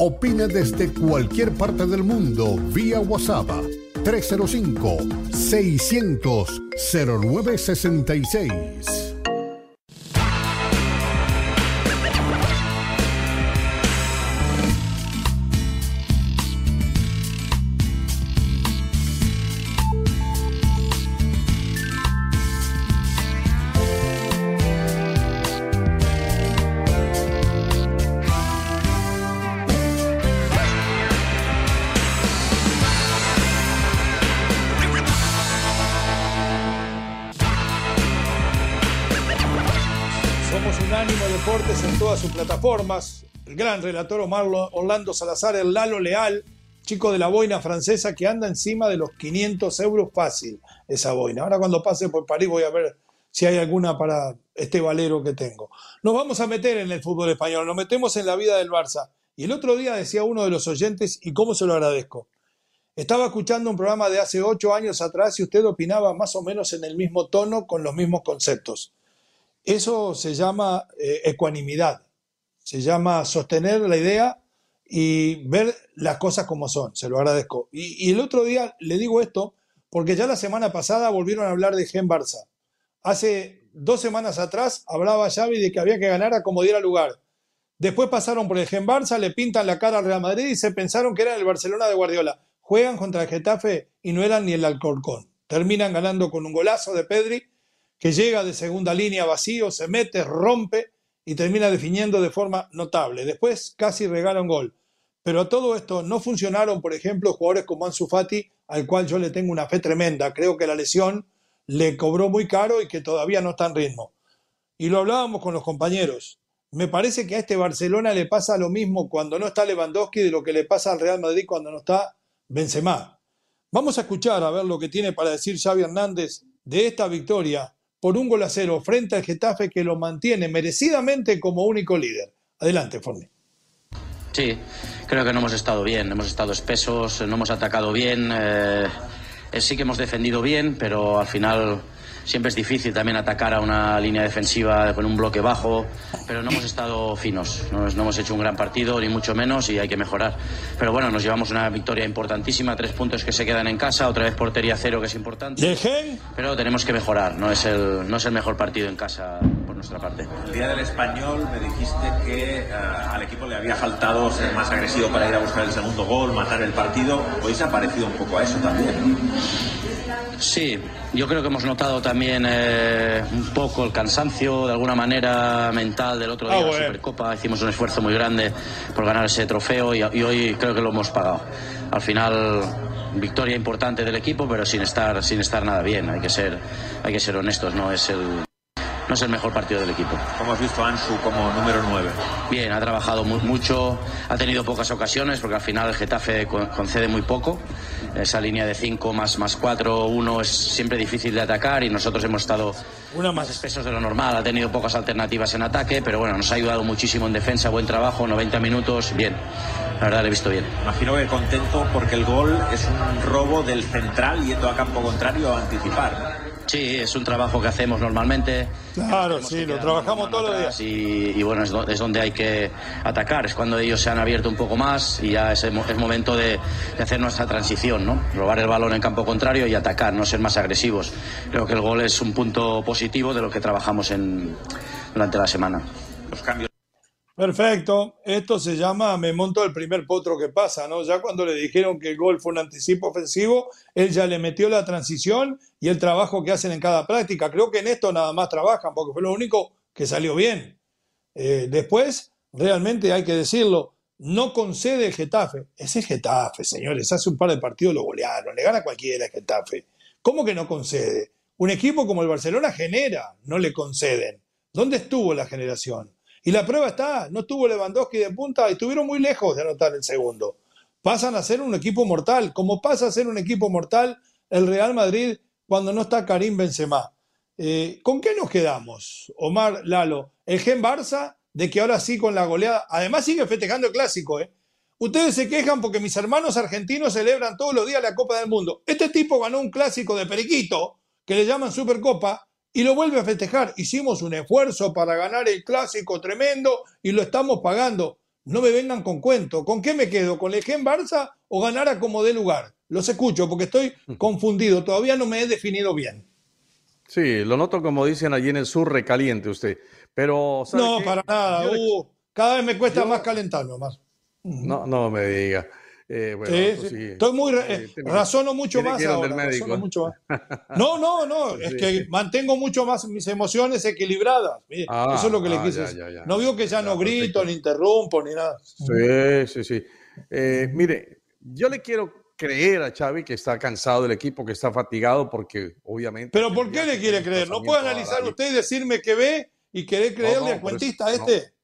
Opina desde cualquier parte del mundo vía WhatsApp 305-600-0966. sus plataformas. El gran relator Omar Orlando Salazar, el Lalo Leal, chico de la boina francesa que anda encima de los 500 euros fácil esa boina. Ahora cuando pase por París voy a ver si hay alguna para este valero que tengo. Nos vamos a meter en el fútbol español, nos metemos en la vida del Barça. Y el otro día decía uno de los oyentes, y cómo se lo agradezco. Estaba escuchando un programa de hace ocho años atrás y usted opinaba más o menos en el mismo tono, con los mismos conceptos. Eso se llama eh, ecuanimidad se llama sostener la idea y ver las cosas como son, se lo agradezco. Y, el otro día le digo esto porque ya la semana pasada volvieron a hablar de Gen Barça. Hace dos semanas atrás hablaba Xavi de que había que ganar a como diera lugar. Después pasaron por el Gen Barça, le pintan la cara al Real Madrid y se pensaron que era el Barcelona de Guardiola. Juegan contra el Getafe y no eran ni el Alcorcón. Terminan ganando con un golazo de Pedri que llega de segunda línea vacío, se mete, rompe y termina definiendo de forma notable. Después casi regala un gol. Pero a todo esto no funcionaron, por ejemplo, jugadores como Ansu Fati, al cual yo le tengo una fe tremenda. Creo que la lesión le cobró muy caro y que todavía no está en ritmo. Y lo hablábamos con los compañeros. Me parece que a este Barcelona le pasa lo mismo cuando no está Lewandowski de lo que le pasa al Real Madrid cuando no está Benzema. Vamos a escuchar a ver lo que tiene para decir Xavi Hernández de esta victoria por un gol a cero frente al Getafe que lo mantiene merecidamente como único líder. Adelante, Forni. Sí, creo que no hemos estado bien, hemos estado espesos, no hemos atacado bien, eh, sí que hemos defendido bien, pero al final siempre es difícil también atacar a una línea defensiva con un bloque bajo, pero no hemos estado finos, no, hemos hecho un gran partido, ni mucho menos, y hay que mejorar. Pero bueno, nos llevamos una victoria importantísima, tres puntos que se quedan en casa, otra vez portería cero, que es importante. Pero tenemos que mejorar, no es el, no es el mejor partido en casa nuestra parte. El día del español me dijiste que eh, al equipo le había faltado ser más agresivo para ir a buscar el segundo gol, matar el partido. Hoy se ha parecido un poco a eso también. Sí, yo creo que hemos notado también eh, un poco el cansancio, de alguna manera, mental del otro día, la Supercopa. Hicimos un esfuerzo muy grande por ganar ese trofeo y, hoy creo que lo hemos pagado. Al final, victoria importante del equipo, pero sin estar, sin estar nada bien. Hay que ser, hay que ser honestos, no es el, no es el mejor partido del equipo. ¿Cómo has visto a Ansu como número 9? Bien, ha trabajado mucho, ha tenido pocas ocasiones porque al final el Getafe concede muy poco. Esa línea de 5 más, más 4, 1 es siempre difícil de atacar y nosotros hemos estado Una más espesos de lo normal. Ha tenido pocas alternativas en ataque, pero bueno, nos ha ayudado muchísimo en defensa, buen trabajo, 90 minutos, bien. La verdad, le he visto bien. Imagino que contento porque el gol es un robo del central yendo a campo contrario a anticipar. Sí, es un trabajo que hacemos normalmente. Claro, sí, lo trabajamos todos los días. Y, bueno, es, donde hay que atacar, es cuando ellos se han abierto un poco más y ya es, es momento de, hacer nuestra transición, ¿no? Robar el balón en campo contrario y atacar, no ser más agresivos. Creo que el gol es un punto positivo de lo que trabajamos en, durante la semana. Los cambios Perfecto. Esto se llama me monto el primer potro que pasa, ¿no? Ya cuando le dijeron que el gol fue un anticipo ofensivo, él ya le metió la transición y el trabajo que hacen en cada práctica. Creo que en esto nada más trabajan, porque fue lo único que salió bien. Eh, después, realmente hay que decirlo, no concede el Getafe. Ese Getafe, señores. Hace un par de partidos lo golearon, le gana cualquiera el Getafe. ¿Cómo que no concede? Un equipo como el Barcelona genera, no le conceden. ¿Dónde estuvo la generación? Y la prueba está, no estuvo Lewandowski de punta estuvieron muy lejos de anotar el segundo. Pasan a ser un equipo mortal, como pasa a ser un equipo mortal el Real Madrid cuando no está Karim Benzema. Eh, ¿Con qué nos quedamos, Omar Lalo? El Gen Barça, de que ahora sí con la goleada, además sigue festejando el clásico, ¿eh? Ustedes se quejan porque mis hermanos argentinos celebran todos los días la Copa del Mundo. Este tipo ganó un clásico de Periquito, que le llaman Supercopa, y lo vuelve a festejar. Hicimos un esfuerzo para ganar el clásico tremendo y lo estamos pagando. No me vengan con cuento. ¿Con qué me quedo? ¿Con el Gen Barça o ganar a como dé lugar? Los escucho porque estoy confundido. Todavía no me he definido bien. Sí, lo noto como dicen allí en el sur, recaliente usted. Pero. no, para nada. Uh, cada vez me cuesta más calentarme, más. No, no me diga. Eh, sí, Estoy muy. Eh, razono mucho más ahora. Mucho No, no, no. es que mantengo mucho más mis emociones equilibradas. Ah, eso es lo que le ah, quise decir. No veo que ya no grito, ni interrumpo, ni nada. Sí, sí, sí. Eh, mire, yo le quiero creer a Xavi que está cansado del equipo, que está fatigado, porque obviamente. Pero ¿por qué le quiere creer? ¿No puede analizar usted y decirme que ve y querer creerle al cuentista este? No,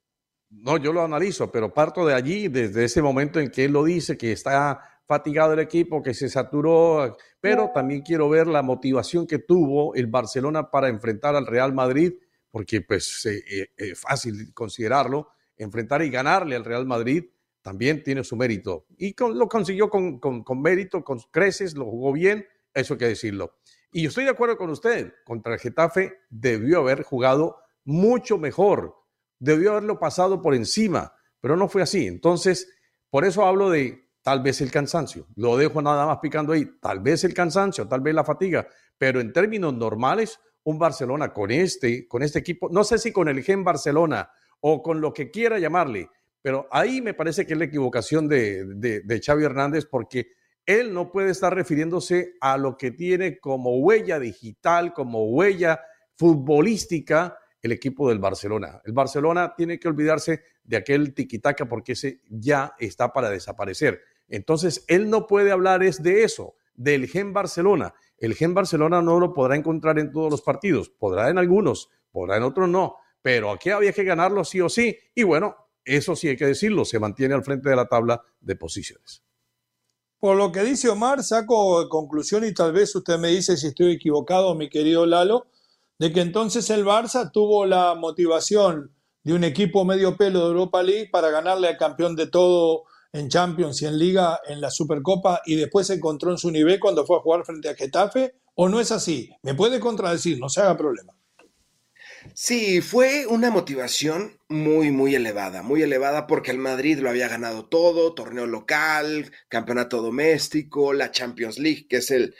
yo lo analizo, pero parto de allí, desde ese momento en que él lo dice, que está fatigado el equipo, que se saturó, pero también quiero ver la motivación que tuvo el Barcelona para enfrentar al Real Madrid, porque pues es eh, eh, fácil considerarlo, enfrentar y ganarle al Real Madrid también tiene su mérito. Y lo consiguió con, con, mérito, con creces, lo jugó bien, eso hay que decirlo. Y yo estoy de acuerdo con usted, contra el Getafe debió haber jugado mucho mejor, debió haberlo pasado por encima, pero no fue así. Entonces, por eso hablo de tal vez el cansancio. Lo dejo nada más picando ahí, tal vez el cansancio, tal vez la fatiga, pero en términos normales, un Barcelona con este, con este equipo, no sé si con el gen Barcelona o con lo que quiera llamarle, pero ahí me parece que es la equivocación de, de, Xavi Hernández porque él no puede estar refiriéndose a lo que tiene como huella digital, como huella futbolística el equipo del Barcelona. El Barcelona tiene que olvidarse de aquel tiquitaca porque ese ya está para desaparecer. Entonces, él no puede hablar es de eso, del gen Barcelona. El gen Barcelona no lo podrá encontrar en todos los partidos, podrá en algunos, podrá en otros no, pero aquí había que ganarlo sí o sí. Y bueno, eso sí hay que decirlo, se mantiene al frente de la tabla de posiciones. Por lo que dice Omar, saco conclusión y tal vez usted me dice si estoy equivocado, mi querido Lalo, de que entonces el Barça tuvo la motivación de un equipo medio pelo de Europa League para ganarle al campeón de todo en Champions y en Liga en la Supercopa y después se encontró en su nivel cuando fue a jugar frente a Getafe, o no es así? Me puede contradecir, no se haga problema. Sí, fue una motivación muy, muy elevada, muy elevada porque el Madrid lo había ganado todo, torneo local, campeonato doméstico, la Champions League, que es el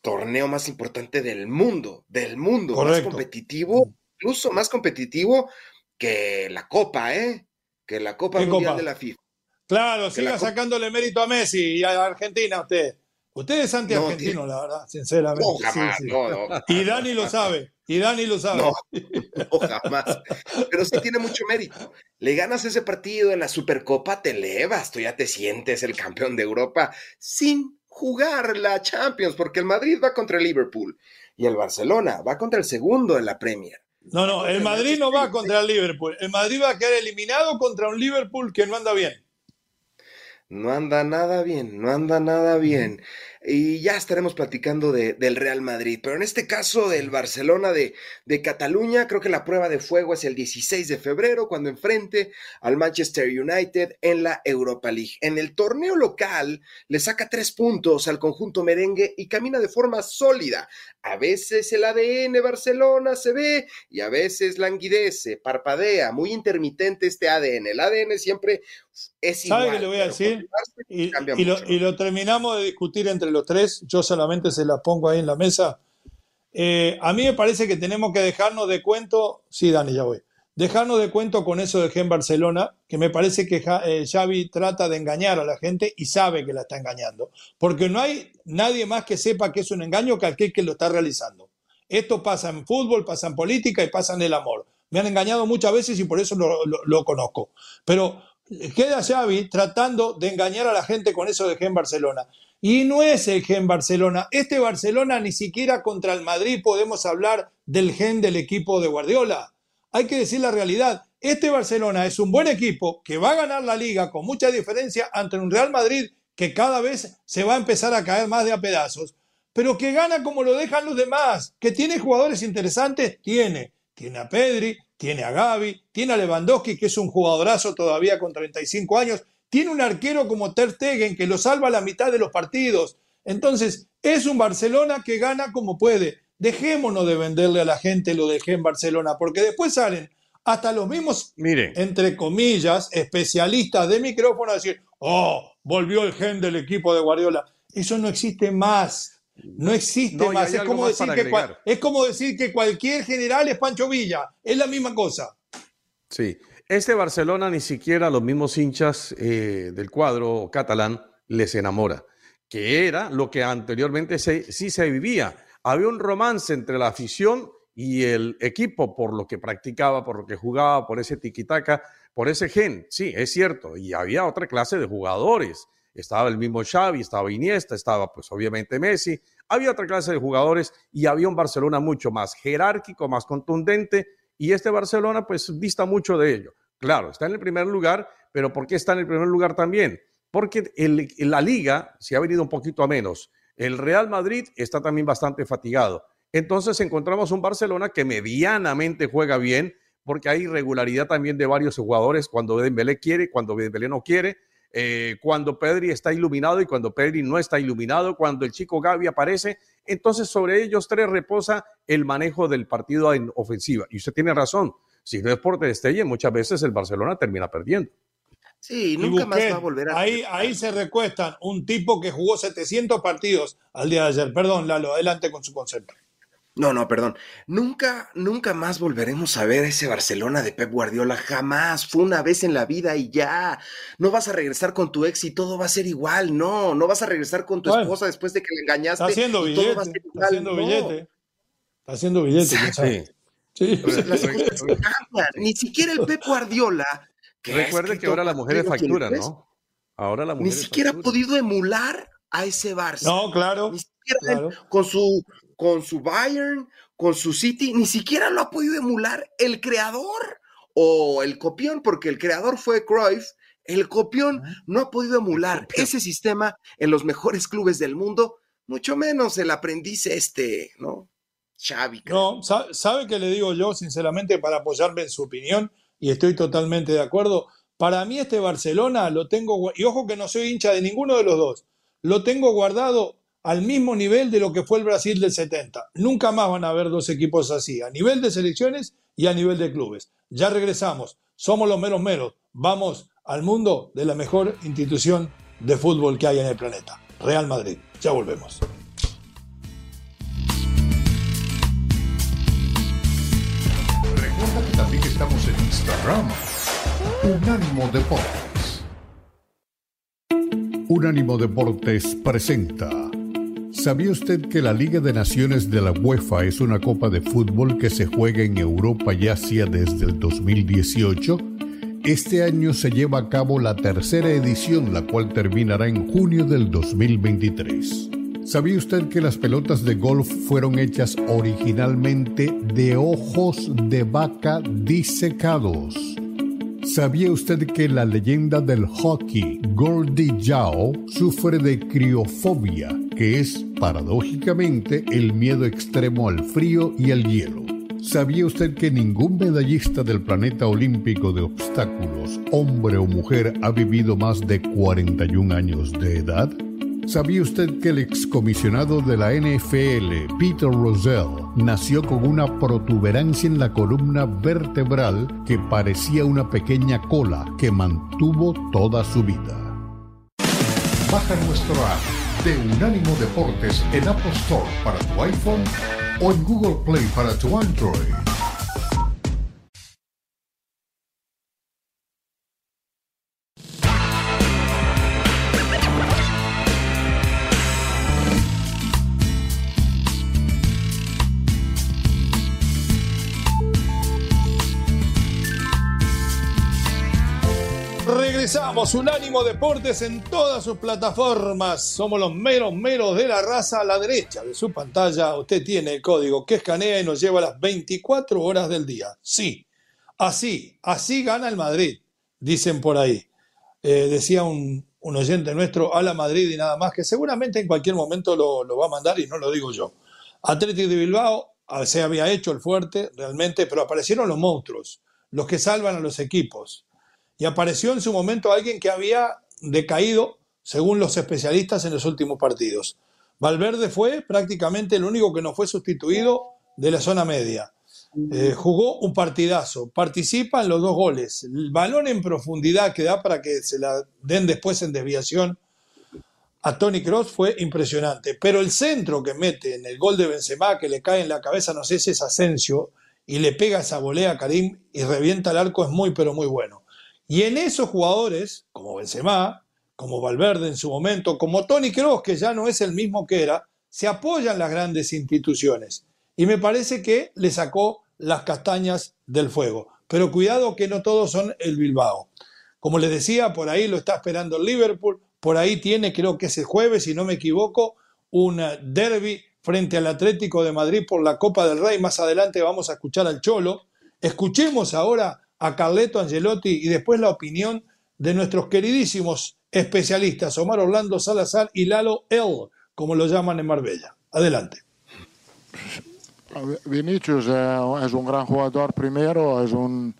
torneo más importante del mundo, del mundo, más competitivo, incluso más competitivo que la Copa, ¿eh? Que la Copa Mundial de la FIFA. Claro, siga sacándole mérito a Messi y a Argentina usted. Usted es anti-argentino, la verdad, sinceramente. No, jamás, Y Dani lo sabe. Y Dani lo sabe. No, no, jamás. Pero sí tiene mucho mérito. Le ganas ese partido en la Supercopa, te elevas, tú ya te sientes el campeón de Europa sin jugar la Champions, porque el Madrid va contra el Liverpool y el Barcelona va contra el segundo en la Premier. No, no, el Madrid no va contra el Liverpool. El Madrid va a quedar eliminado contra un Liverpool que no anda bien. No anda nada bien, no anda nada bien y ya estaremos platicando de, del Real Madrid. Pero en este caso del Barcelona de, de, Cataluña, creo que la prueba de fuego es el 16 de febrero, cuando enfrente al Manchester United en la Europa League. En el torneo local le saca tres puntos al conjunto merengue y camina de forma sólida. A veces el ADN Barcelona se ve y a veces languidece, parpadea, muy intermitente este ADN. El ADN siempre es igual. ¿Sabe qué le voy a decir? Y, y lo terminamos de discutir entre los tres, yo solamente se la pongo ahí en la mesa. Eh, a mí me parece que tenemos que dejarnos de cuento, sí, Dani, ya voy, dejarnos de cuento con eso de Gen Barcelona, que me parece que eh, Xavi trata de engañar a la gente y sabe que la está engañando, porque no hay nadie más que sepa que es un engaño que aquel que lo está realizando. Esto pasa en fútbol, pasa en política y pasa en el amor. Me han engañado muchas veces y por eso lo, lo conozco. Pero queda Xavi tratando de engañar a la gente con eso de Gen Barcelona. Y no es el gen Barcelona. Este Barcelona ni siquiera contra el Madrid podemos hablar del gen del equipo de Guardiola. hay que decir la realidad. Este Barcelona es un buen equipo que va a ganar la liga con mucha diferencia ante un Real Madrid que cada vez se va a empezar a caer más de a pedazos, pero que gana como lo dejan los demás, que tiene jugadores interesantes, tiene. Tiene a Pedri, tiene a Gaby, tiene a Lewandowski, que es un jugadorazo todavía con 35 años, tiene un arquero como Ter Stegen que lo salva a la mitad de los partidos. Entonces, es un Barcelona que gana como puede. Dejémonos de venderle a la gente lo dejé en Barcelona, porque después salen hasta los mismos, entre comillas, especialistas de micrófono a decir, oh, volvió el gen del equipo de Guardiola. Eso no existe más. No existe más. Es como, decir que, es como decir que cualquier general es Pancho Villa. Es la misma cosa. Sí. Este Barcelona ni siquiera los mismos hinchas eh, del cuadro catalán les enamora, que era lo que anteriormente sí se vivía. Había un romance entre la afición y el equipo por lo que practicaba, por lo que jugaba, por ese tiquitaca, por ese gen. Sí, es cierto. Y había otra clase de jugadores estaba el mismo Xavi, estaba Iniesta, estaba pues obviamente Messi, había otra clase de jugadores y había un Barcelona mucho más jerárquico, más contundente y este Barcelona pues vista mucho de ello. Claro, está en el primer lugar, pero ¿por qué está en el primer lugar también? Porque la liga se ha venido un poquito a menos. El Real Madrid está también bastante fatigado. Entonces encontramos un Barcelona que medianamente juega bien, porque hay irregularidad también de varios jugadores cuando Dembélé quiere, cuando Dembélé no quiere eh, cuando Pedri está iluminado y cuando Pedri no está iluminado, cuando el chico Gaby aparece, entonces sobre ellos tres reposa el manejo del partido en ofensiva. Y usted tiene razón, si no es por destelle, muchas veces el Barcelona termina perdiendo. Sí, nunca más va a volver a... Ahí, ahí se recuestan un tipo que jugó 700 partidos al día de ayer. Perdón, Lalo, adelante con su concepto. No, no, perdón. Nunca, nunca más volveremos a ver ese Barcelona de Pep Guardiola. Jamás. Fue una vez en la vida y ya. No vas a regresar con tu ex y todo va a ser igual. No, no vas a regresar con tu esposa después de que le engañaste. Está haciendo billete. Está haciendo billete. Está haciendo billete. Sí. Las cosas cambian. Ni siquiera el Pep Guardiola. Recuerde que ahora la mujer es factura, ¿no? Ahora la mujer Ni siquiera ha podido emular a ese Barça. No, claro. Ni siquiera con su con su Bayern, con su City, ni siquiera lo ha podido emular el creador o el copión, porque el creador fue Cruyff, el copión no ha podido emular ese sistema en los mejores clubes del mundo, mucho menos el aprendiz este, ¿no? No, sabe que le digo yo, sinceramente, para apoyarme en su opinión, y estoy totalmente de acuerdo. Para mí este Barcelona lo tengo, y ojo que no soy hincha de ninguno de los dos, lo tengo guardado al mismo nivel de lo que fue el Brasil del 70. Nunca más van a haber dos equipos así, a nivel de selecciones y a nivel de clubes. Ya regresamos, somos los meros meros, vamos al mundo de la mejor institución de fútbol que hay en el planeta, Real Madrid. Ya volvemos. Estamos en Instagram, Unánimo Deportes. Unánimo Deportes presenta ¿Sabía usted que la Liga de Naciones de la UEFA es una copa de fútbol que se juega en Europa y Asia desde el 2018? Este año se lleva a cabo la tercera edición, la cual terminará en junio del 2023. ¿Sabía usted que las pelotas de golf fueron hechas originalmente de ojos de vaca disecados? ¿Sabía usted que la leyenda del hockey, Gordy Yao, sufre de criofobia, que es, paradójicamente, el miedo extremo al frío y al hielo? ¿Sabía usted que ningún medallista del planeta olímpico de obstáculos, hombre o mujer, ha vivido más de 41 años de edad? ¿Sabía usted que el excomisionado de la NFL, Peter Rosell, nació con una protuberancia en la columna vertebral que parecía una pequeña cola que mantuvo toda su vida? Baja nuestro app de Unánimo Deportes en Apple Store para tu iPhone o en Google Play para tu Android. Regresamos, Unánimo Deportes en todas sus plataformas. Somos los meros meros de la raza. A la derecha de su pantalla usted tiene el código que escanea y nos lleva a las 24 horas del día. Sí, así, así gana el Madrid, dicen por ahí. Eh, decía un, oyente nuestro, a la Madrid y nada más, que seguramente en cualquier momento lo, lo va a mandar y no lo digo yo. Atlético de Bilbao se había hecho el fuerte realmente, pero aparecieron los monstruos, los que salvan a los equipos. Y apareció en su momento alguien que había decaído, según los especialistas, en los últimos partidos. Valverde fue prácticamente el único que no fue sustituido de la zona media. Eh, jugó un partidazo, participa en los dos goles. El balón en profundidad que da para que se la den después en desviación a Tony Cross fue impresionante. Pero el centro que mete en el gol de Benzema, que le cae en la cabeza, no sé si es Asensio, y le pega esa volea a Karim y revienta el arco, es muy, pero muy bueno. Y en esos jugadores, como Benzema, como Valverde en su momento, como Tony Cross, que ya no es el mismo que era, se apoyan las grandes instituciones. Y me parece que le sacó las castañas del fuego. Pero cuidado que no todos son el Bilbao. Como les decía, por ahí lo está esperando el Liverpool, por ahí tiene, creo que es el jueves, si no me equivoco, un derby frente al Atlético de Madrid por la Copa del Rey. Más adelante vamos a escuchar al Cholo. Escuchemos ahora a Carleto Angelotti y después la opinión de nuestros queridísimos especialistas, Omar Orlando Salazar y Lalo El, como lo llaman en Marbella. Adelante. Vinicius es un gran jugador primero, es un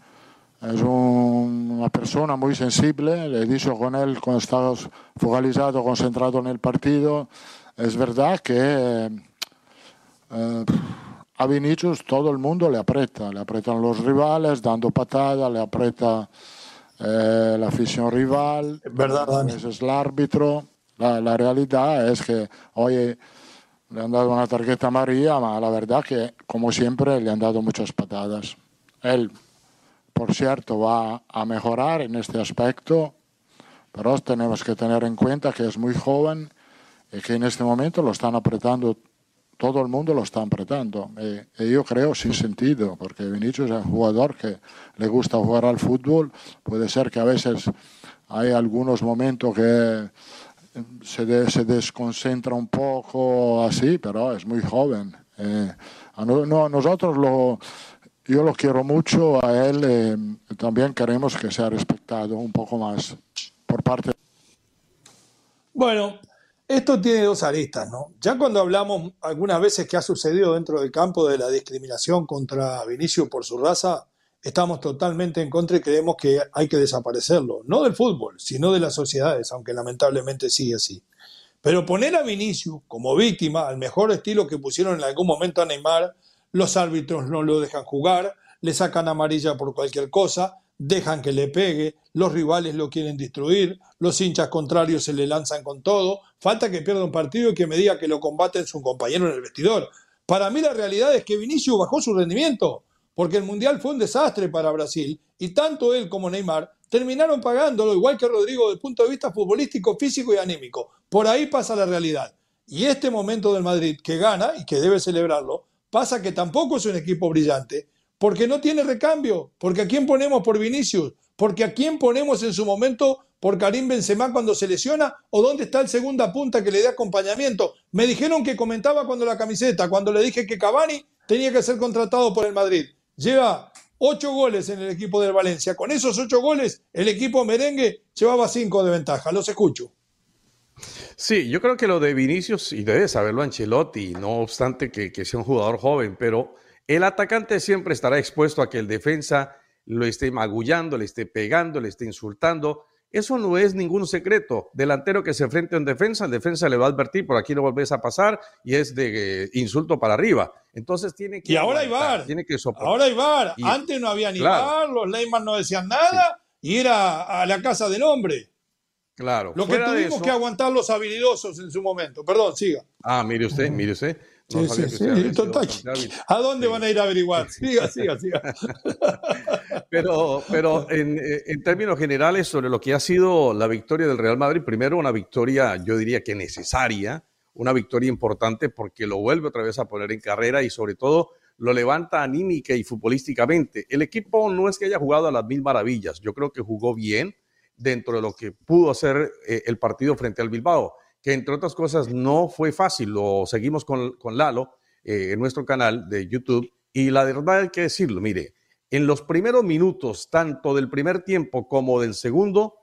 es una persona muy sensible, le he dicho con él cuando estaba focalizado, concentrado en el partido. Es verdad que eh, a Vinicius todo el mundo le aprieta, le aprietan los rivales dando patadas, le aprieta eh, la afición rival, es verdad, es el árbitro. La, la, realidad es que hoy le han dado una tarjeta amarilla, pero la verdad que como siempre le han dado muchas patadas. Él por cierto, va a mejorar en este aspecto, pero tenemos que tener en cuenta que es muy joven y que en este momento lo están apretando, todo el mundo lo está apretando. Y, yo creo sin sentido, porque Vinicius es un jugador que le gusta jugar al fútbol, puede ser que a veces hay algunos momentos que se, se desconcentra un poco así, pero es muy joven. Eh, no, nosotros lo, yo lo quiero mucho a él, eh, también queremos que sea respetado un poco más por parte. Bueno, esto tiene dos aristas, ¿no? Ya cuando hablamos algunas veces que ha sucedido dentro del campo de la discriminación contra Vinicio por su raza, estamos totalmente en contra y creemos que hay que desaparecerlo, no del fútbol, sino de las sociedades, aunque lamentablemente sigue así. Pero poner a Vinicio como víctima, al mejor estilo que pusieron en algún momento a Neymar, los árbitros no lo dejan jugar, le sacan amarilla por cualquier cosa, dejan que le pegue, los rivales lo quieren destruir, los hinchas contrarios se le lanzan con todo, falta que pierda un partido y que me diga que lo combaten su compañero en el vestidor. Para mí la realidad es que Vinicius bajó su rendimiento, porque el Mundial fue un desastre para Brasil y tanto él como Neymar terminaron pagándolo, igual que Rodrigo, desde el punto de vista futbolístico, físico y anímico. Por ahí pasa la realidad. Y este momento del Madrid, que gana y que debe celebrarlo, Pasa que tampoco es un equipo brillante, porque no tiene recambio, porque a quién ponemos por Vinicius, porque a quién ponemos en su momento por Karim Benzema cuando se lesiona, o dónde está el segunda punta que le dé acompañamiento. Me dijeron que comentaba cuando la camiseta, cuando le dije que Cavani tenía que ser contratado por el Madrid. Lleva ocho goles en el equipo del Valencia. Con esos ocho goles, el equipo merengue llevaba cinco de ventaja. Los escucho. Sí, yo creo que lo de Vinicius, y debe saberlo Ancelotti, no obstante que, sea un jugador joven, pero el atacante siempre estará expuesto a que el defensa lo esté magullando, le esté pegando, le esté insultando. Eso no es ningún secreto. Delantero que se enfrente a un defensa, el defensa le va a advertir, por aquí no volvés a pasar y es de eh, insulto para arriba. Entonces tiene que... Y ahora hay VAR. Tiene que Ahora hay VAR. Antes no había ni VAR, los Leyman no decían nada y era a la casa del hombre. Claro. Lo que tuvimos que aguantar los habilidosos en su momento. Perdón, siga. Ah, mire usted, mire usted. Sí, sí, sí. ¿A dónde van a ir a averiguar? Siga, siga, siga. Pero, pero en, en, términos generales, sobre lo que ha sido la victoria del Real Madrid, primero una victoria, yo diría que necesaria, una victoria importante porque lo vuelve otra vez a poner en carrera y sobre todo lo levanta anímica y futbolísticamente. El equipo no es que haya jugado a las mil maravillas, yo creo que jugó bien dentro de lo que pudo hacer eh, el partido frente al Bilbao, que entre otras cosas no fue fácil. Lo seguimos con, con Lalo eh, en nuestro canal de YouTube y la verdad hay que decirlo, mire, En los primeros minutos, tanto del primer tiempo como del segundo,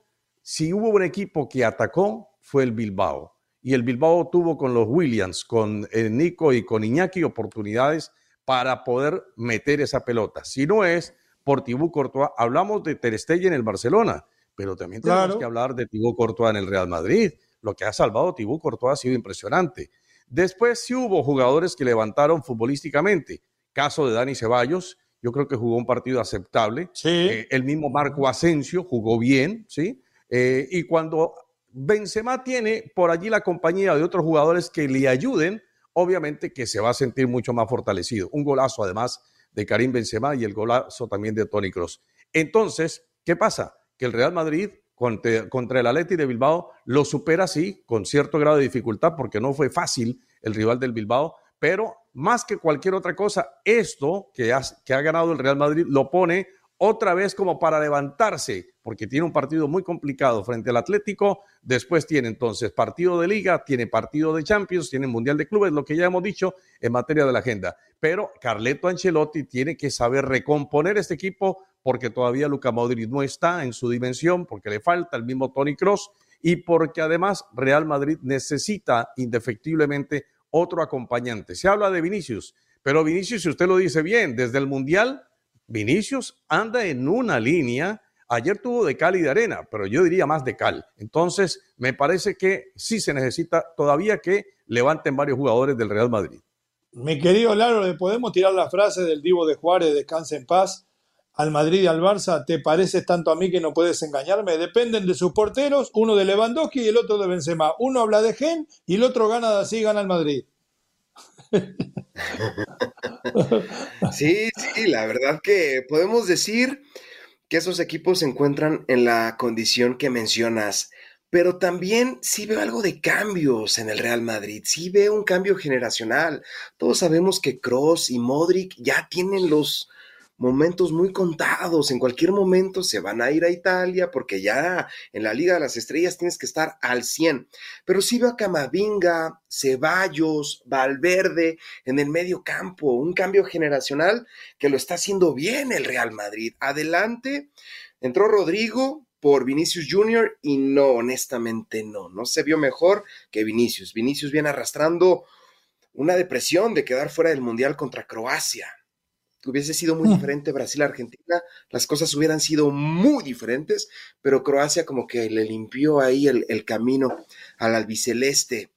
si hubo un equipo que atacó, fue el Bilbao. Y el Bilbao tuvo con los Williams, con eh, Nico y con Iñaki oportunidades para poder meter esa pelota. Si no es por Tibú Courtois, hablamos de Ter Stegen en el Barcelona, pero también tenemos que hablar de Tibú Courtois en el Real Madrid. Lo que ha salvado Tibú Courtois ha sido impresionante. Después sí hubo jugadores que levantaron futbolísticamente. Caso de Dani Ceballos, yo creo que jugó un partido aceptable. Eh, el mismo Marco Asensio jugó bien, ¿sí? Eh, y cuando Benzema tiene por allí la compañía de otros jugadores que le ayuden, obviamente que se va a sentir mucho más fortalecido. Un golazo además de Karim Benzema y el golazo también de Tony Cross. Entonces, ¿qué pasa? Que el Real Madrid contra, el Atleti de Bilbao lo supera sí, con cierto grado de dificultad, porque no fue fácil el rival del Bilbao, pero más que cualquier otra cosa, esto que que ha ganado el Real Madrid lo pone otra vez como para levantarse, porque tiene un partido muy complicado frente al Atlético, después tiene entonces partido de liga, tiene partido de Champions, tiene Mundial de Clubes, lo que ya hemos dicho en materia de la agenda. Pero Carleto Ancelotti tiene que saber recomponer este equipo porque todavía Luca Modric no está en su dimensión, porque le falta el mismo Tony Cross y porque además Real Madrid necesita indefectiblemente otro acompañante. Se habla de Vinicius, pero Vinicius, si usted lo dice bien, desde el Mundial Vinicius anda en una línea. Ayer tuvo de cal y de arena, pero yo diría más de cal. Entonces, me parece que sí se necesita todavía que levanten varios jugadores del Real Madrid. Mi querido Laro, ¿le podemos tirar la frase del Divo de Juárez, descansa en paz, al Madrid y al Barça? ¿Te pareces tanto a mí que no puedes engañarme? Dependen de sus porteros, uno de Lewandowski y el otro de Benzema. Uno habla de Gen y el otro gana de así, gana el Madrid. Sí, sí, la verdad que podemos decir que esos equipos se encuentran en la condición que mencionas, pero también sí veo algo de cambios en el Real Madrid, sí veo un cambio generacional. Todos sabemos que Cross y Modric ya tienen los momentos muy contados. En cualquier momento se van a ir a Italia porque ya en la Liga de las Estrellas tienes que estar al 100. Pero sí veo a Camavinga, Ceballos, Valverde en el medio campo, un cambio generacional que lo está haciendo bien el Real Madrid. Adelante, entró Rodrigo, por Vinicius Jr. y no, honestamente no, no se vio mejor que Vinicius. Vinicius viene arrastrando una depresión de quedar fuera del Mundial contra Croacia hubiese sido muy mm. diferente Brasil-Argentina, las cosas hubieran sido muy diferentes, pero Croacia como que le limpió ahí el, el camino al albiceleste.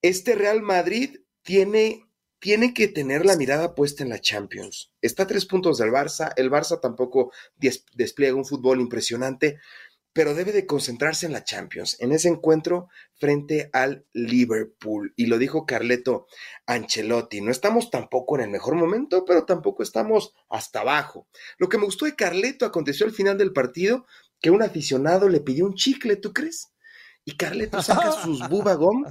Este Real Madrid tiene, tiene que tener la mirada puesta en la Champions. Está a tres puntos del Barça, el Barça tampoco despliega un fútbol impresionante, pero debe de concentrarse en la Champions, en ese encuentro frente al Liverpool. Y lo dijo Carleto Ancelotti, no estamos tampoco en el mejor momento, pero tampoco estamos hasta abajo. Lo que me gustó de Carleto aconteció al final del partido, que un aficionado le pidió un chicle, ¿tú crees? Y Carleto saca sus bubagom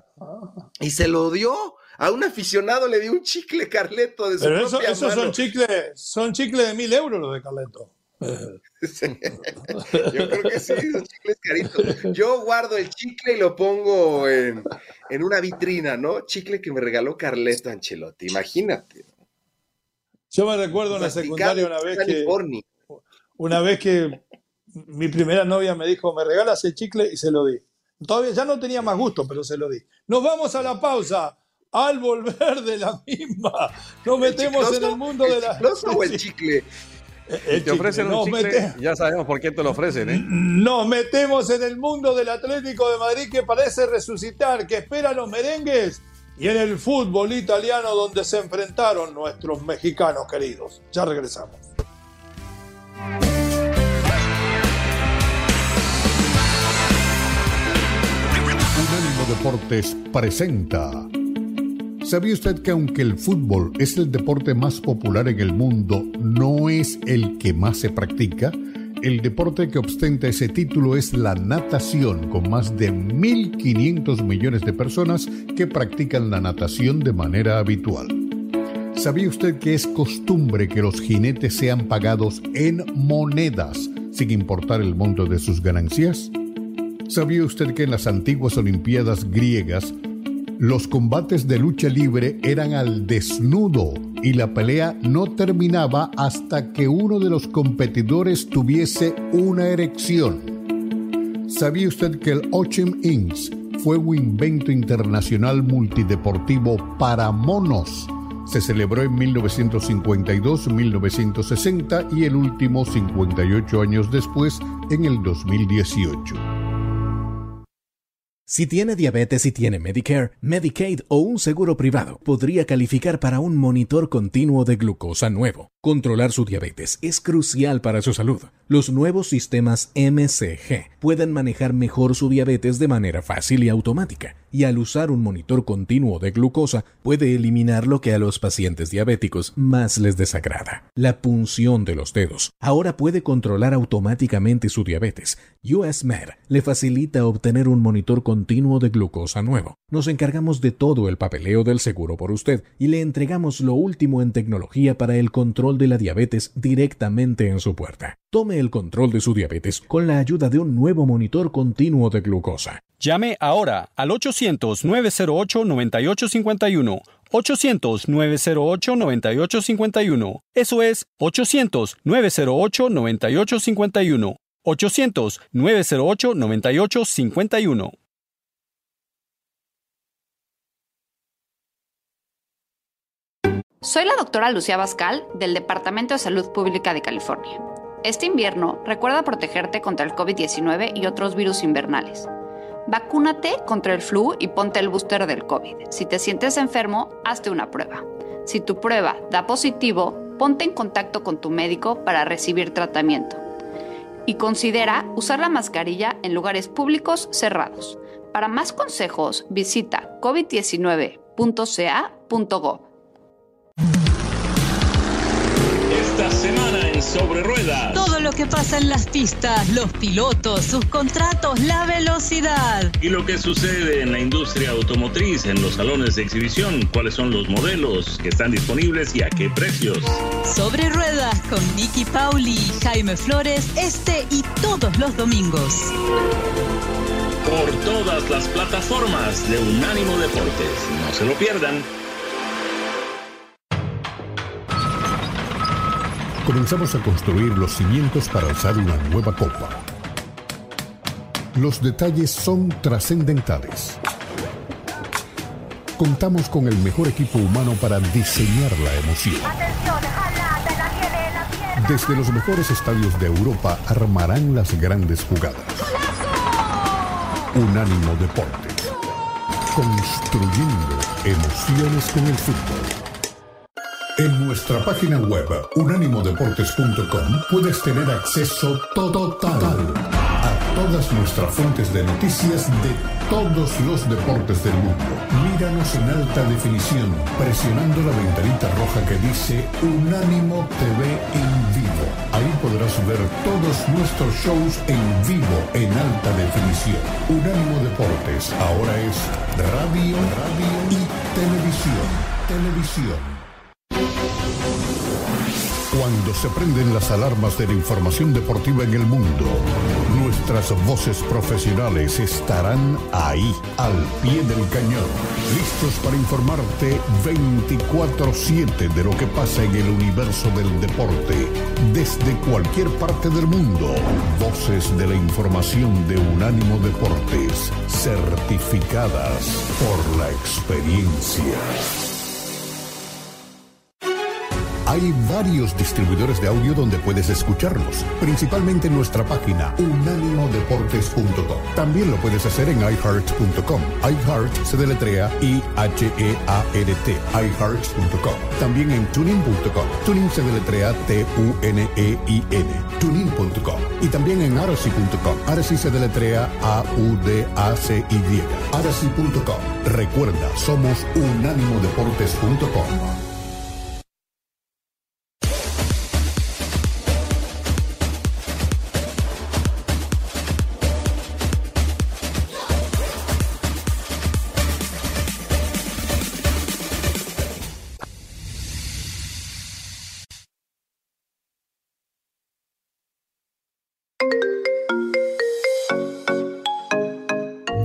y se lo dio. A un aficionado le dio un chicle, Carleto, de su Pero eso, esos son chicle, son chicle de mil euros los de Carleto. Yo creo que sí, son chicles caritos. Yo guardo el chicle y lo pongo en, una vitrina, ¿no? Chicle que me regaló Carleto Ancelotti, imagínate. Yo me recuerdo en la secundaria una vez que. Una vez que mi primera novia me dijo, me regalas el chicle y se lo di. Todavía ya no tenía más gusto, pero se lo di. Nos vamos a la pausa. Al volver de la misma, nos metemos en el mundo de la. o el chicle? Te ofrecen un chicle, ya sabemos por qué te lo ofrecen, ¿eh? Nos metemos en el mundo del Atlético de Madrid que parece resucitar, que espera los merengues y en el fútbol italiano donde se enfrentaron nuestros mexicanos queridos. Ya regresamos. Unánimo Deportes presenta ¿Sabía usted que aunque el fútbol es el deporte más popular en el mundo, no es el que más se practica? El deporte que ostenta ese título es la natación, con más de 1.500 millones de personas que practican la natación de manera habitual. ¿Sabía usted que es costumbre que los jinetes sean pagados en monedas, sin importar el monto de sus ganancias? ¿Sabía usted que en las antiguas Olimpiadas griegas los combates de lucha libre eran al desnudo y la pelea no terminaba hasta que uno de los competidores tuviese una erección. ¿Sabía usted que el Ochim Inks fue un invento internacional multideportivo para monos? Se celebró en 1952, 1960 y el último 58 años después, en el 2018. Si tiene diabetes y tiene Medicare, Medicaid o un seguro privado, podría calificar para un monitor continuo de glucosa nuevo. Controlar su diabetes es crucial para su salud. Los nuevos sistemas MCG pueden manejar mejor su diabetes de manera fácil y automática, y al usar un monitor continuo de glucosa puede eliminar lo que a los pacientes diabéticos más les desagrada, la punción de los dedos. Ahora puede controlar automáticamente su diabetes. US Med le facilita obtener un monitor continuo de glucosa nuevo. Nos encargamos de todo el papeleo del seguro por usted y le entregamos lo último en tecnología para el control de la diabetes directamente en su puerta. Tome el control de su diabetes con la ayuda de un nuevo monitor continuo de glucosa. Llame ahora al 800-908-9851. 800-908-9851. Eso es 800-908-9851. 800-908-9851. Soy la doctora Lucía Bascal del Departamento de Salud Pública de California. Este invierno recuerda protegerte contra el COVID-19 y otros virus invernales. Vacúnate contra el flu y ponte el booster del COVID. Si te sientes enfermo, hazte una prueba. Si tu prueba da positivo, ponte en contacto con tu médico para recibir tratamiento. Y considera usar la mascarilla en lugares públicos cerrados. Para más consejos, visita covid19.ca.gov. Sobre Ruedas. Todo lo que pasa en las pistas, los pilotos, sus contratos, la velocidad. Y lo que sucede en la industria automotriz, en los salones de exhibición, cuáles son los modelos que están disponibles y a qué precios. Sobre Ruedas con Nicky Pauli y Jaime Flores, este y todos los domingos. Por todas las plataformas de Unánimo Deportes. No se lo pierdan. Comenzamos a construir los cimientos para alzar una nueva copa. Los detalles son trascendentales. Contamos con el mejor equipo humano para diseñar la emoción. Desde los mejores estadios de Europa armarán las grandes jugadas. Unánimo Deportes. Construyendo emociones con el fútbol. En nuestra página web unánimodeportes.com puedes tener acceso total a todas nuestras fuentes de noticias de todos los deportes del mundo. Míranos en alta definición presionando la ventanita roja que dice Unánimo TV en vivo. Ahí podrás ver todos nuestros shows en vivo en alta definición. Unánimo Deportes ahora es radio, radio y televisión. Televisión. Cuando se prenden las alarmas de la información deportiva en el mundo, nuestras voces profesionales estarán ahí, al pie del cañón, listos para informarte 24/7 de lo que pasa en el universo del deporte, desde cualquier parte del mundo. Voces de la información de Unánimo Deportes, certificadas por la experiencia. Hay varios distribuidores de audio donde puedes escucharnos, principalmente en nuestra página unánimodeportes.com. También lo puedes hacer en iHeart.com. iHeart se deletrea I-H-E-A-R-T, iHeart.com. También en tuning.com. Tuning se deletrea T-U-N-E-I-N, tuning.com. Y también en aracy.com. Aracy se deletrea A-U-D-A-C-Y, aracy.com. Recuerda, somos unánimodeportes.com.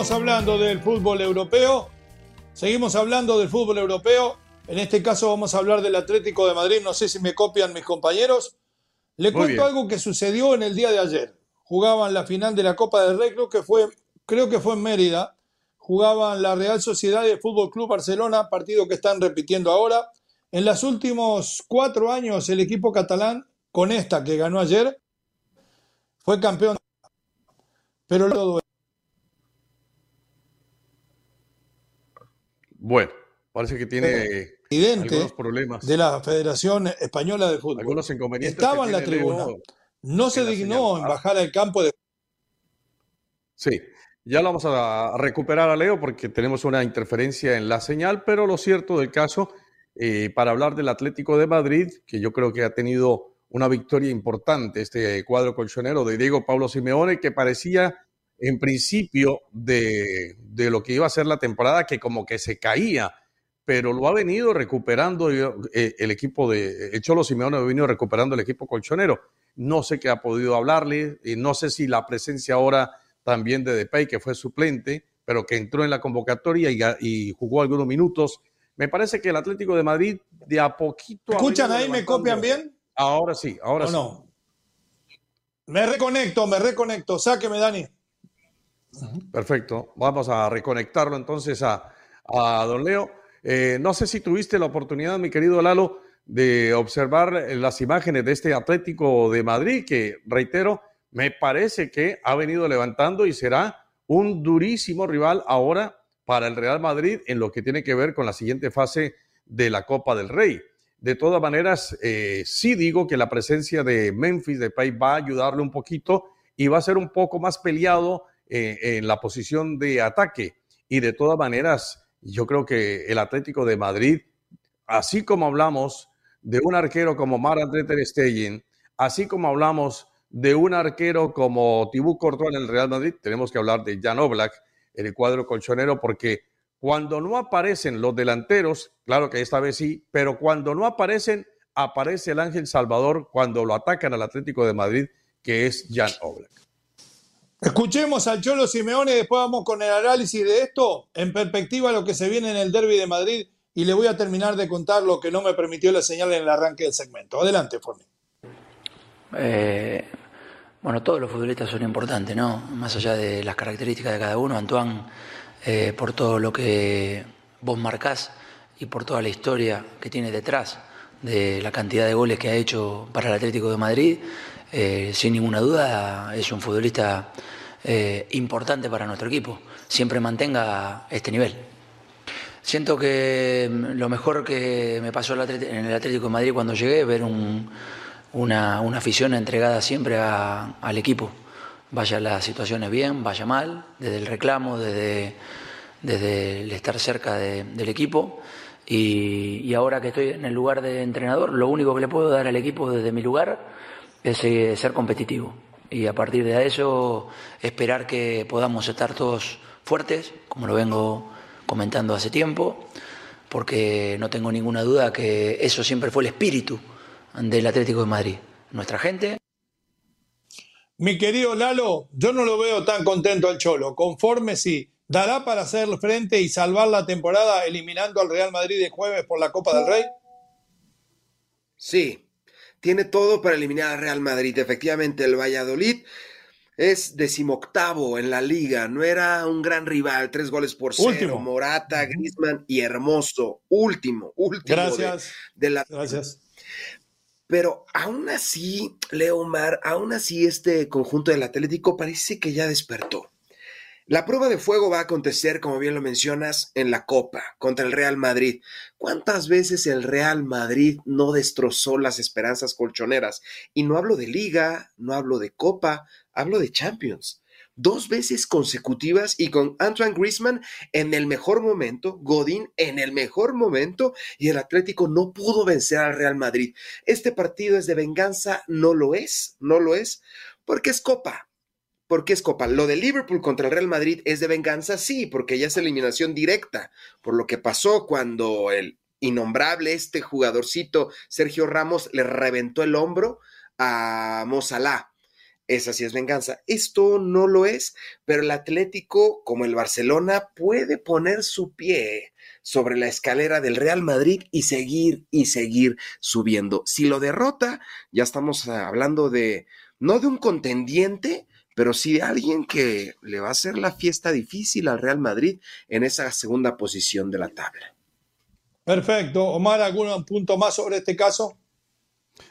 Seguimos hablando del fútbol europeo, seguimos hablando del fútbol europeo, en este caso vamos a hablar del Atlético de Madrid, no sé si me copian mis compañeros. Le Muy cuento bien. algo que sucedió en el día de ayer. Jugaban la final de la Copa del Rey, creo que fue, creo que fue en Mérida. Jugaban la Real Sociedad y el Fútbol Club Barcelona, partido que están repitiendo ahora. En los últimos cuatro años, el equipo catalán, con esta que ganó ayer, fue campeón. Pero todo Bueno, parece que tiene algunos problemas. de la Federación Española de Fútbol. Algunos inconvenientes Estaba en la Leo tribuna. No se dignó en bajar al campo de Sí, ya lo vamos a recuperar a Leo porque tenemos una interferencia en la señal, pero lo cierto del caso, eh, para hablar del Atlético de Madrid, que yo creo que ha tenido una victoria importante este cuadro colchonero de Diego Pablo Simeone, que parecía en principio de, de lo que iba a ser la temporada, que como que se caía, pero lo ha venido recuperando eh, el equipo de el Cholo Simeone ha venido recuperando el equipo colchonero. No sé qué ha podido hablarle, y no sé si la presencia ahora también de Depay, que fue suplente, pero que entró en la convocatoria y, y jugó algunos minutos. Me parece que el Atlético de Madrid de a poquito. ha ¿Escuchan ahí? ¿Me copian bien? Ahora sí, ahora ¿O sí. no? Me reconecto, me reconecto. Sáqueme, Dani. Perfecto. Vamos a reconectarlo entonces a, a don Leo. Eh, no sé si tuviste la oportunidad, mi querido Lalo, de observar las imágenes de este Atlético de Madrid, que, reitero, me parece que ha venido levantando y será un durísimo rival ahora para el Real Madrid en lo que tiene que ver con la siguiente fase de la Copa del Rey. De todas maneras, eh, sí digo que la presencia de Memphis Depay va a ayudarle un poquito y va a ser un poco más peleado eh, en la posición de ataque. Y de todas maneras, yo creo que el Atlético de Madrid, así como hablamos de un arquero como Mar-André Ter Stegen, así como hablamos de un arquero como Tibú Courtois en el Real Madrid, tenemos que hablar de Jan Oblak en el cuadro colchonero porque cuando no aparecen los delanteros, claro que esta vez sí, pero cuando no aparecen, aparece el Ángel Salvador cuando lo atacan al Atlético de Madrid, que es Jan Oblak. Escuchemos al Cholo Simeone y después vamos con el análisis de esto en perspectiva lo que se viene en el derby de Madrid y le voy a terminar de contar lo que no me permitió la señal en el arranque del segmento. Adelante, Forni. Eh, bueno, todos los futbolistas son importantes, ¿no? Más allá de las características de cada uno, Antoine, eh, por todo lo que vos marcás y por toda la historia que tiene detrás de la cantidad de goles que ha hecho para el Atlético de Madrid, eh, sin ninguna duda es un futbolista eh, importante para nuestro equipo. Siempre mantenga este nivel. Siento que mm, lo mejor que me pasó en el Atlético de Madrid cuando llegué, ver un- una, una afición entregada siempre al equipo. Vaya las situaciones bien, vaya mal, desde el reclamo, desde, desde el estar cerca de- del equipo. Y ahora que estoy en el lugar de entrenador, lo único que le puedo dar al equipo desde mi lugar es eh, ser competitivo. Y a partir de eso, esperar que podamos estar todos fuertes, como lo vengo comentando hace tiempo, porque no tengo ninguna duda que eso siempre fue el espíritu del Atlético de Madrid. Nuestra gente. Mi querido Lalo, yo no lo veo tan contento al Cholo. Conforme sí, dará para hacer frente y salvar la temporada eliminando al Real Madrid de jueves por la Copa del Rey. Sí, tiene todo para eliminar al Real Madrid. Efectivamente, el Valladolid es decimoctavo en la liga, no era un gran rival, tres goles por cero, Morata, Griezmann y Hermoso, último, último. Gracias. De, la... Gracias. Pero aún así, Leomar, aún así este conjunto del Atlético parece que ya despertó. La prueba de fuego va a acontecer, como bien lo mencionas, en la Copa contra el Real Madrid. ¿Cuántas veces el Real Madrid no destrozó las esperanzas colchoneras? Y no hablo de liga, no hablo de Copa, hablo de Champions. Dos veces consecutivas y con Antoine Griezmann en el mejor momento, Godín en el mejor momento y el Atlético no pudo vencer al Real Madrid. Este partido es de venganza, no lo es, no lo es, porque es Copa, porque es Copa. Lo de Liverpool contra el Real Madrid es de venganza, sí, porque ya es eliminación directa, por lo que pasó cuando el innombrable, este jugadorcito Sergio Ramos le reventó el hombro a Mozalá. Esa sí es venganza. Esto no lo es, pero el Atlético, como el Barcelona, puede poner su pie sobre la escalera del Real Madrid y seguir y seguir subiendo. Si lo derrota, ya estamos hablando de, no de un contendiente, pero sí alguien que le va a hacer la fiesta difícil al Real Madrid en esa segunda posición de la tabla. Perfecto. Omar, ¿algún punto más sobre este caso?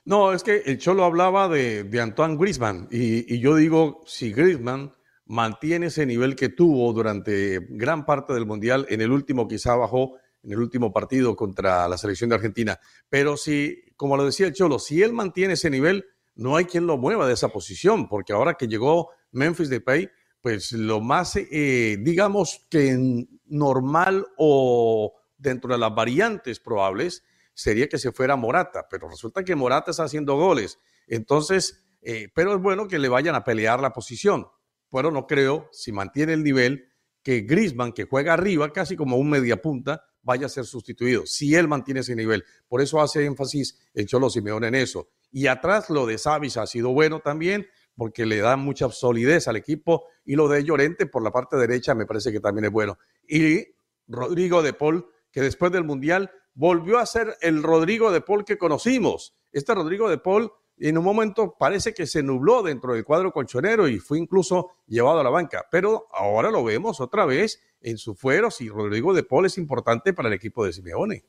No, es que el Cholo hablaba de, de Antoine Griezmann y, y, yo digo, si Griezmann mantiene ese nivel que tuvo durante gran parte del Mundial, en el último quizá bajó, en el último partido contra la selección de Argentina, pero si, como lo decía el Cholo, si él mantiene ese nivel, no hay quien lo mueva de esa posición, porque ahora que llegó Memphis Depay, pues lo más, eh, digamos que normal o dentro de las variantes probables sería que se fuera Morata, pero resulta que Morata está haciendo goles. Entonces, eh, pero es bueno que le vayan a pelear la posición. Pero no creo, si mantiene el nivel, que Grisman, que juega arriba, casi como un mediapunta, vaya a ser sustituido, si él mantiene ese nivel. Por eso hace énfasis el Cholo Simeone en eso. Y atrás lo de Savis ha sido bueno también, porque le da mucha solidez al equipo. Y lo de Llorente por la parte derecha me parece que también es bueno. Y Rodrigo de Paul, que después del Mundial volvió a ser el Rodrigo de Paul que conocimos. Este Rodrigo de Paul en un momento parece que se nubló dentro del cuadro colchonero y fue incluso llevado a la banca, pero ahora lo vemos otra vez en sus fueros y Rodrigo de Paul es importante para el equipo de Simeone.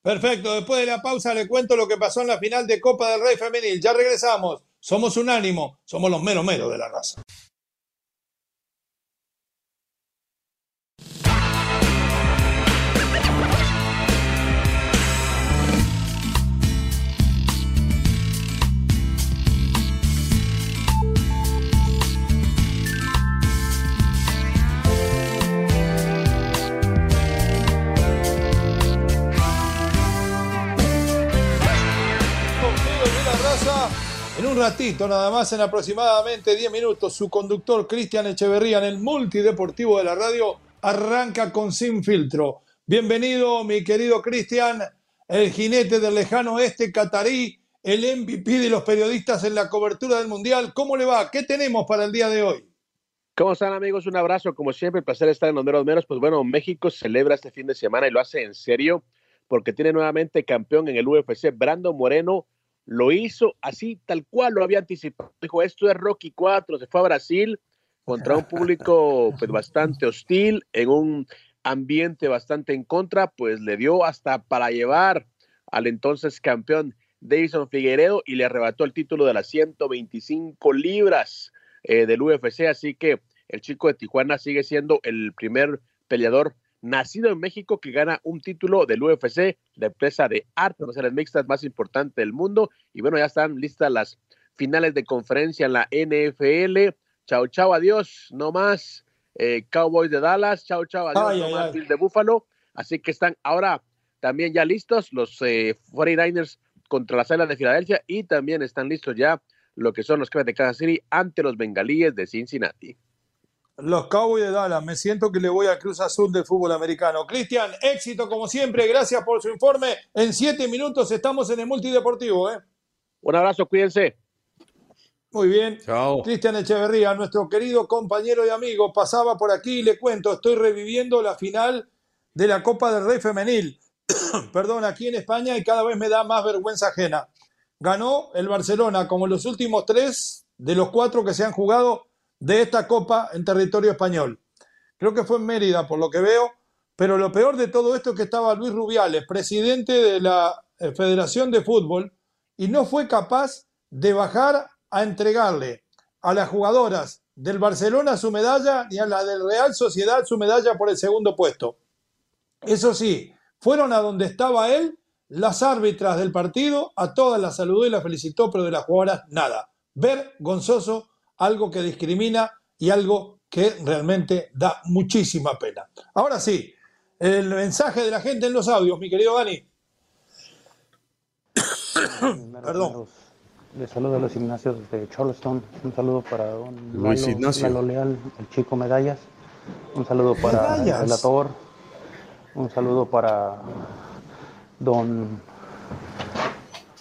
Perfecto, después de la pausa le cuento lo que pasó en la final de Copa del Rey Femenil. Ya regresamos, somos un ánimo, somos los menos menos de la raza. En un ratito, nada más, en aproximadamente 10 minutos, su conductor Cristian Echeverría en el multideportivo de la radio arranca con Sin Filtro. Bienvenido, mi querido Cristian, el jinete del lejano oeste catarí, el MVP de los periodistas en la cobertura del Mundial. ¿Cómo le va? ¿Qué tenemos para el día de hoy? ¿Cómo están amigos? Un abrazo, como siempre, el placer estar en los meros meros. Pues bueno, México celebra este fin de semana y lo hace en serio porque tiene nuevamente campeón en el UFC, Brando Moreno, lo hizo así, tal cual lo había anticipado. Dijo, esto es Rocky 4, se fue a Brasil contra un público pues, bastante hostil, en un ambiente bastante en contra, pues le dio hasta para llevar al entonces campeón Davison Figueredo y le arrebató el título de las 125 libras eh, del UFC, así que el chico de Tijuana sigue siendo el primer peleador nacido en México que gana un título del UFC, la empresa de artes marciales mixtas más importante del mundo. Y bueno, ya están listas las finales de conferencia en la NFL. Chao, chao, adiós, no más. Eh, Cowboys de Dallas, chao, chao, adiós, no más. De Buffalo. Así que están ahora también ya listos los eh, 49ers contra las Águilas de Filadelfia y también están listos ya lo que son los Cavs de Kansas City ante los Bengalíes de Cincinnati. Los Cowboys de Dallas, me siento que le voy a Cruz Azul del fútbol americano. Cristian, éxito como siempre, gracias por su informe. En siete minutos estamos en el multideportivo. ¿eh? Un abrazo, cuídense. Muy bien. Chao. Cristian Echeverría, nuestro querido compañero y amigo, pasaba por aquí y le cuento, estoy reviviendo la final de la Copa del Rey Femenil. Perdón, aquí en España y cada vez me da más vergüenza ajena. ganó el Barcelona, como los últimos tres de los cuatro que se han jugado de esta Copa en territorio español. Creo que fue en Mérida, por lo que veo, pero lo peor de todo esto es que estaba Luis Rubiales, presidente de la eh, Federación de Fútbol, y no fue capaz de bajar a entregarle a las jugadoras del Barcelona su medalla y a la del Real Sociedad su medalla por el segundo puesto. Eso sí, fueron a donde estaba él, las árbitras del partido, a todas las saludó y las felicitó, pero de las jugadoras nada. Vergonzoso, algo que discrimina y algo que realmente da muchísima pena. Ahora sí, el mensaje de la gente en los audios, mi querido Dani. Perdón. Les saludo a los Ignacios de Charleston. Un saludo para don Luis Lalo, Ignacio. Lalo Leal, el chico Medallas. Un saludo para Medallas. el relator. Un saludo para don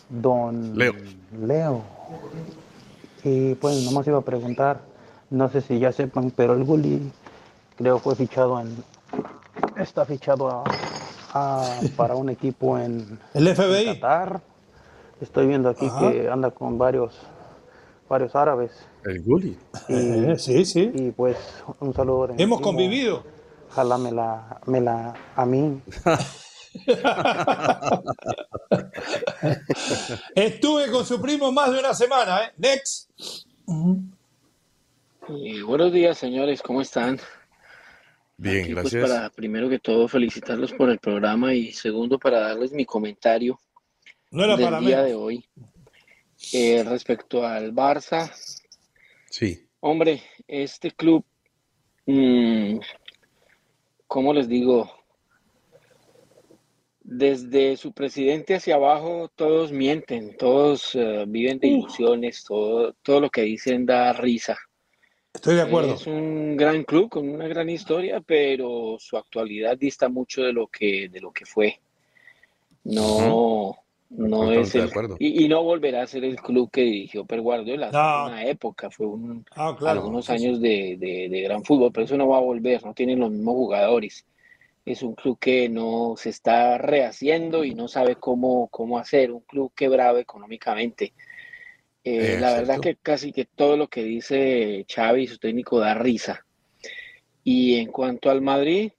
don Leo. Leo. Y pues nomás iba a preguntar, no sé si ya sepan, pero el Gulli creo fue fichado en está fichado a- a- para un equipo en El FBI. en Qatar. Estoy viendo aquí Ajá. que anda con varios varios árabes. El Gulli. Y, Eh, sí, sí. y pues un saludo. Hemos convivido. Ojalá me la, me la a mí. Estuve con su primo más de una semana, ¿eh? Next. Y buenos días, señores, ¿cómo están? Bien, Aquí, pues, gracias. para primero que todo felicitarlos por el programa y segundo para darles mi comentario No era del para día menos. de hoy Eh, respecto al Barça. Sí. Hombre, este club, mm, ¿cómo les digo? Desde su presidente hacia abajo, todos mienten, todos eh, viven de ilusiones, todo, todo lo que dicen da risa. Estoy de acuerdo. Es un gran club con una gran historia, pero su actualidad dista mucho de lo que, de lo que fue. No, no es Totalmente de el, acuerdo. y, y no volverá a ser el club que dirigió Pep Guardiola. No. una época, fue un, Ah, claro. algunos años de, de- de gran fútbol, pero eso no va a volver, no tienen los mismos jugadores. Es un club que no se está rehaciendo y no sabe cómo, cómo hacer, un club quebrado económicamente. Eh, la verdad que casi que todo lo que dice Xavi, su técnico, da risa. Y en cuanto al Madrid,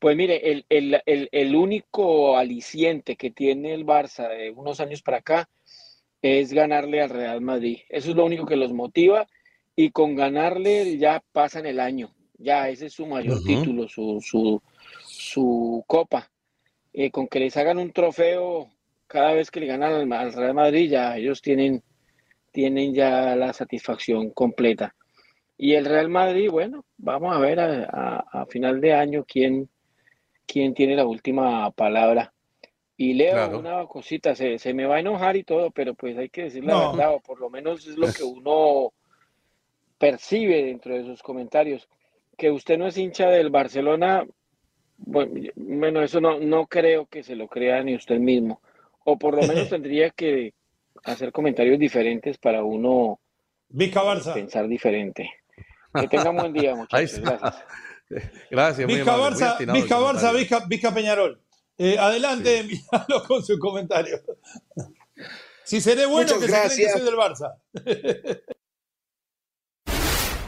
pues mire, el, el- el- el único aliciente que tiene el Barça de unos años para acá es ganarle al Real Madrid. Eso es lo único que los motiva y con ganarle ya pasan el año. Ya ese es su mayor título, su, su, su copa. Eh, con que les hagan un trofeo cada vez que le ganan al, al Real Madrid, ya ellos tienen, tienen ya la satisfacción completa. Y el Real Madrid, bueno, vamos a ver a, a- a final de año quién, quién tiene la última palabra. Y Leo, Claro. una cosita, se, se me va a enojar y todo, pero pues hay que decir la No. verdad, o por lo menos es lo que uno percibe dentro de sus comentarios. Que usted no es hincha del Barcelona, bueno, eso no, no creo que se lo crea ni usted mismo. O por lo menos tendría que hacer comentarios diferentes para uno Barça. pensar diferente. Que tengan buen día, muchachos. Gracias. Gracias, muy Barça, Vizca Barça, Vizca Peñarol. Eh, adelante, envíalo con su comentario. Si seré bueno, Muchas que se que soy del Barça.